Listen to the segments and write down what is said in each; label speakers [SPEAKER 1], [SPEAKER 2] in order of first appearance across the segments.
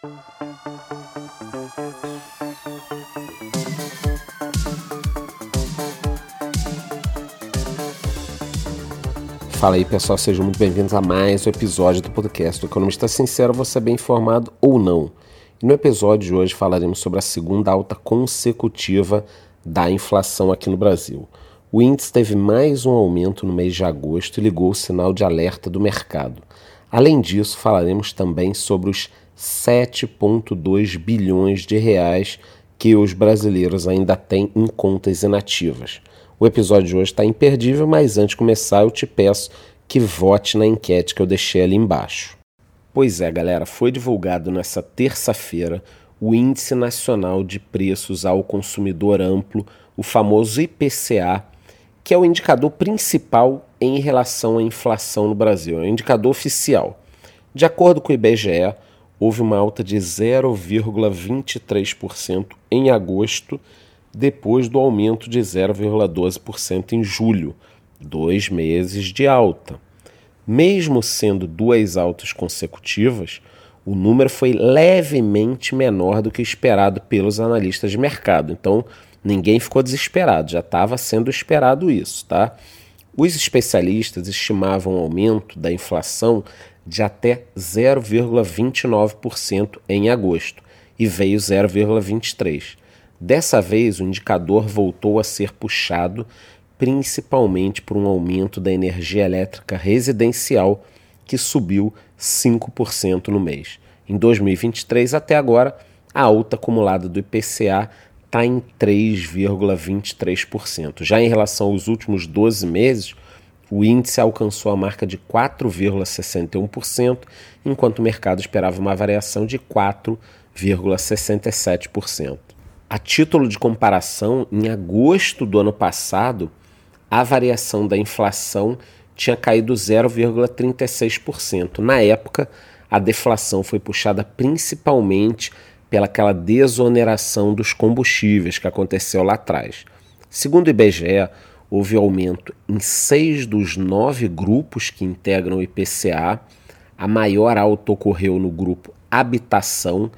[SPEAKER 1] Fala aí pessoal, sejam muito bem-vindos a mais um episódio do podcast do Economista Sincero, você é bem informado ou não. E no episódio de hoje falaremos sobre a segunda alta consecutiva da inflação aqui no Brasil. O índice teve mais um aumento no mês de agosto e ligou o sinal de alerta do mercado. Além disso, falaremos também sobre os 7,2 bilhões de reais que os brasileiros ainda têm em contas inativas. O episódio de hoje está imperdível, mas antes de começar eu te peço que vote na enquete que eu deixei ali embaixo. Pois é, galera, foi divulgado nessa terça-feira o Índice Nacional de Preços ao Consumidor Amplo, o famoso IPCA, que é o indicador principal em relação à inflação no Brasil, é o indicador oficial. De acordo com o IBGE, houve uma alta de 0,23% em agosto depois do aumento de 0,12% em julho, dois meses de alta. Mesmo sendo duas altas consecutivas, o número foi levemente menor do que esperado pelos analistas de mercado. Então, ninguém ficou desesperado, já estava sendo esperado isso, tá? Os especialistas estimavam um aumento da inflação de até 0,29% em agosto e veio 0,23%. Dessa vez, o indicador voltou a ser puxado principalmente por um aumento da energia elétrica residencial, que subiu 5% no mês. Em 2023, até agora, a alta acumulada do IPCA está em 3,23%. Já em relação aos últimos 12 meses, o índice alcançou a marca de 4,61%, enquanto o mercado esperava uma variação de 4,67%. A título de comparação, em agosto do ano passado, a variação da inflação tinha caído 0,36%. Na época, a deflação foi puxada principalmente pelaquela desoneração dos combustíveis que aconteceu lá atrás. Segundo o IBGE, houve aumento em seis dos nove grupos que integram o IPCA. A maior alta ocorreu no grupo Habitação,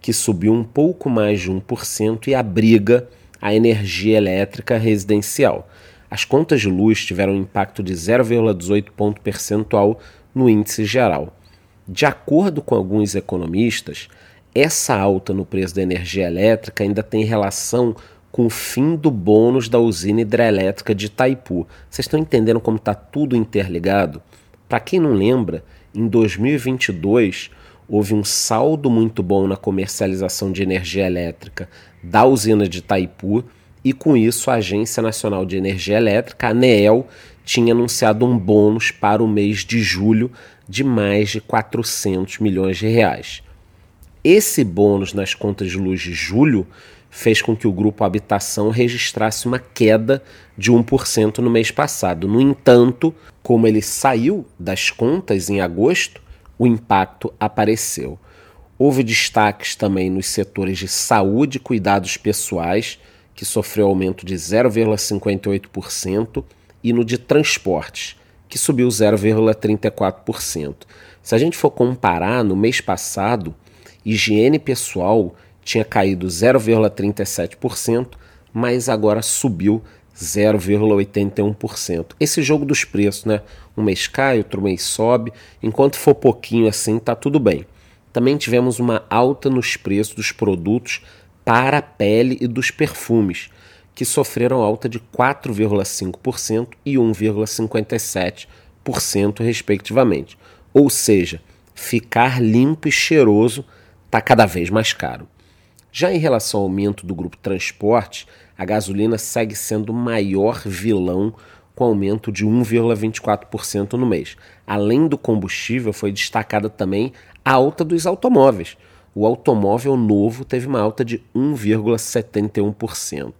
[SPEAKER 1] que subiu um pouco mais de 1% e abriga a energia elétrica residencial. As contas de luz tiveram um impacto de 0,18 ponto percentual no índice geral. De acordo com alguns economistas, essa alta no preço da energia elétrica ainda tem relação com o fim do bônus da usina hidrelétrica de Itaipu. Vocês estão entendendo como está tudo interligado? Para quem não lembra, em 2022 houve um saldo muito bom na comercialização de energia elétrica da usina de Itaipu e com isso a Agência Nacional de Energia Elétrica, a ANEEL, tinha anunciado um bônus para o mês de julho de mais de 400 milhões de reais. Esse bônus nas contas de luz de julho fez com que o grupo Habitação registrasse uma queda de 1% no mês passado. No entanto, como ele saiu das contas em agosto, o impacto apareceu. Houve destaques também nos setores de saúde e cuidados pessoais, que sofreu aumento de 0,58%, e no de transportes, que subiu 0,34%. Se a gente for comparar, no mês passado, higiene pessoal tinha caído 0,37%, mas agora subiu 0,81%. Esse jogo dos preços, né? Um mês cai, outro mês sobe. Enquanto for pouquinho assim, tá tudo bem. Também tivemos uma alta nos preços dos produtos para a pele e dos perfumes, que sofreram alta de 4,5% e 1,57%, respectivamente. Ou seja, ficar limpo e cheiroso está cada vez mais caro. Já em relação ao aumento do grupo transporte, a gasolina segue sendo o maior vilão com aumento de 1,24% no mês. Além do combustível, foi destacada também a alta dos automóveis. O automóvel novo teve uma alta de 1,71%.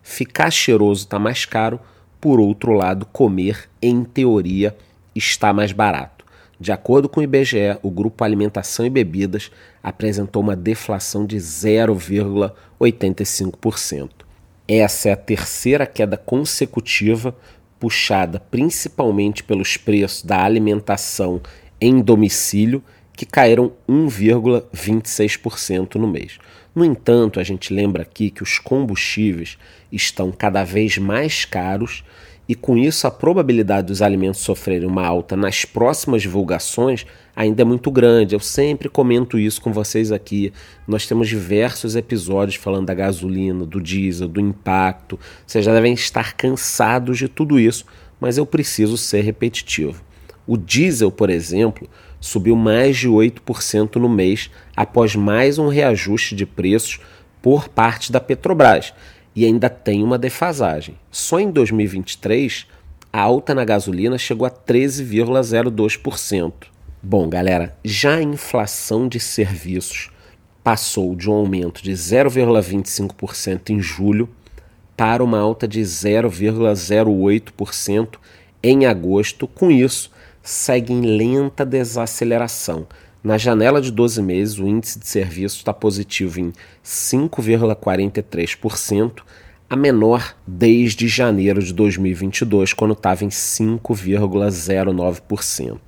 [SPEAKER 1] Ficar cheiroso está mais caro, por outro lado, comer, em teoria, está mais barato. De acordo com o IBGE, o grupo Alimentação e Bebidas apresentou uma deflação de 0,85%. Essa é a terceira queda consecutiva, puxada principalmente pelos preços da alimentação em domicílio, que caíram 1,26% no mês. No entanto, a gente lembra aqui que os combustíveis estão cada vez mais caros e com isso a probabilidade dos alimentos sofrerem uma alta nas próximas divulgações ainda é muito grande. Eu sempre comento isso com vocês aqui. Nós temos diversos episódios falando da gasolina, do diesel, do impacto. Vocês já devem estar cansados de tudo isso, mas eu preciso ser repetitivo. O diesel, por exemplo, subiu mais de 8% no mês após mais um reajuste de preços por parte da Petrobras e ainda tem uma defasagem. Só em 2023, a alta na gasolina chegou a 13,02%. Bom, galera, já a inflação de serviços passou de um aumento de 0,25% em julho para uma alta de 0,08% em agosto. Com isso, segue em lenta desaceleração. Na janela de 12 meses, o índice de serviços está positivo em 5,43%, a menor desde janeiro de 2022, quando estava em 5,09%.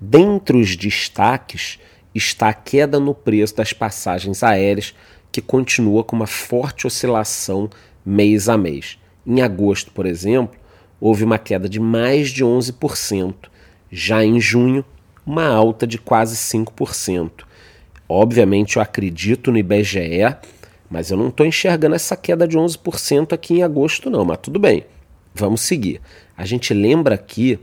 [SPEAKER 1] Dentre os destaques está a queda no preço das passagens aéreas, que continua com uma forte oscilação mês a mês. Em agosto, por exemplo, houve uma queda de mais de 11%. Já em junho, uma alta de quase 5%. Obviamente eu acredito no IBGE, mas eu não estou enxergando essa queda de 11% aqui em agosto, não. Mas tudo bem, vamos seguir. A gente lembra aqui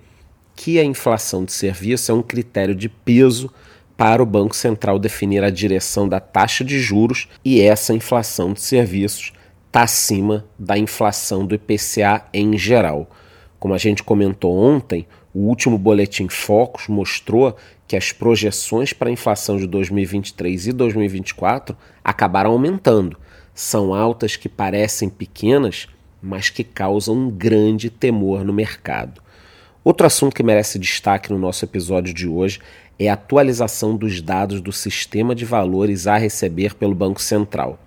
[SPEAKER 1] que a inflação de serviço é um critério de peso para o Banco Central definir a direção da taxa de juros e essa inflação de serviços está acima da inflação do IPCA em geral. Como a gente comentou ontem, o último boletim Focus mostrou que as projeções para a inflação de 2023 e 2024 acabaram aumentando. São altas que parecem pequenas, mas que causam um grande temor no mercado. Outro assunto que merece destaque no nosso episódio de hoje é a atualização dos dados do sistema de valores a receber pelo Banco Central.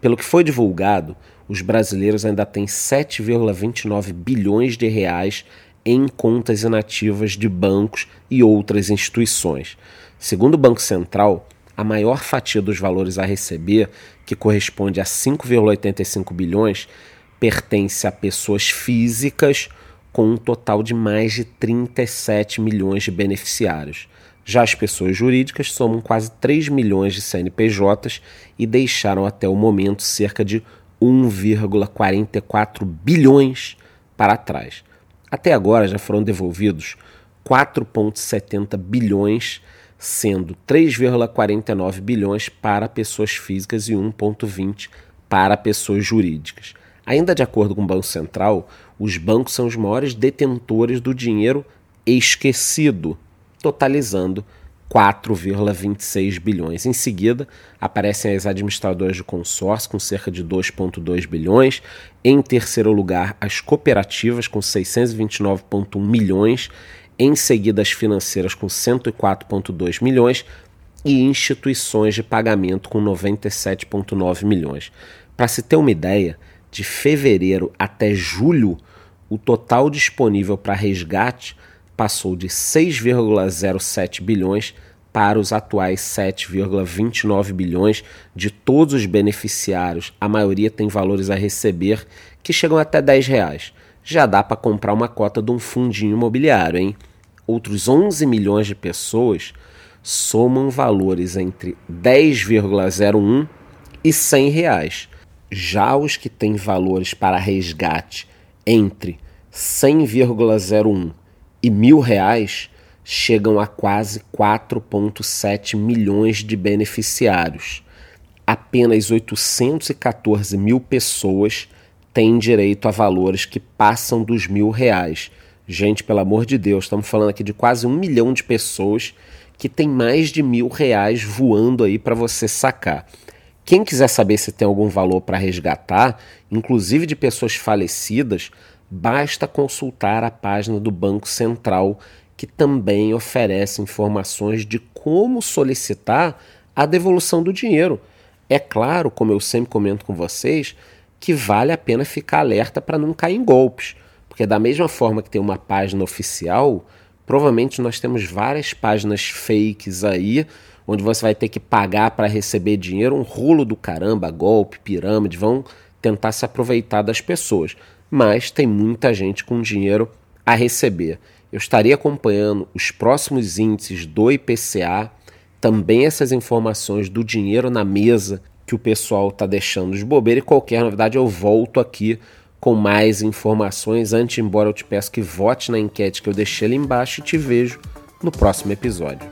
[SPEAKER 1] Pelo que foi divulgado, os brasileiros ainda têm 7,29 bilhões de reais em contas inativas de bancos e outras instituições. Segundo o Banco Central, a maior fatia dos valores a receber, que corresponde a 5,85 bilhões, pertence a pessoas físicas com um total de mais de 37 milhões de beneficiários. Já as pessoas jurídicas somam quase 3 milhões de CNPJs e deixaram até o momento cerca de 1,44 bilhões para trás. Até agora já foram devolvidos 4,70 bilhões, sendo 3,49 bilhões para pessoas físicas e 1,20 para pessoas jurídicas. Ainda de acordo com o Banco Central, os bancos são os maiores detentores do dinheiro esquecido, totalizando 4,26 bilhões. Em seguida, aparecem as administradoras de consórcio com cerca de 2,2 bilhões. Em terceiro lugar, as cooperativas com 629,1 milhões. Em seguida, as financeiras com 104,2 milhões e instituições de pagamento com 97,9 milhões. Para se ter uma ideia, de fevereiro até julho, o total disponível para resgate passou de 6,07 bilhões para os atuais 7,29 bilhões de todos os beneficiários. A maioria tem valores a receber que chegam até 10 reais. Já dá para comprar uma cota de um fundinho imobiliário, hein? Outros 11 milhões de pessoas somam valores entre 10,01 e 100 reais. Já os que têm valores para resgate entre 100,01 e mil reais chegam a quase 4,7 milhões de beneficiários. Apenas 814 mil pessoas têm direito a valores que passam dos mil reais. Gente, pelo amor de Deus, estamos falando aqui de quase um milhão de pessoas que tem mais de mil reais voando aí para você sacar. Quem quiser saber se tem algum valor para resgatar, inclusive de pessoas falecidas, basta consultar a página do Banco Central, que também oferece informações de como solicitar a devolução do dinheiro. É claro, como eu sempre comento com vocês, que vale a pena ficar alerta para não cair em golpes, porque da mesma forma que tem uma página oficial, provavelmente nós temos várias páginas fakes aí onde você vai ter que pagar para receber dinheiro, um rolo do caramba, golpe, pirâmide, vão tentar se aproveitar das pessoas. Mas tem muita gente com dinheiro a receber. Eu estaria acompanhando os próximos índices do IPCA, também essas informações do dinheiro na mesa que o pessoal está deixando de bobeira e qualquer novidade eu volto aqui com mais informações. Antes, embora eu te peço que vote na enquete que eu deixei ali embaixo e te vejo no próximo episódio.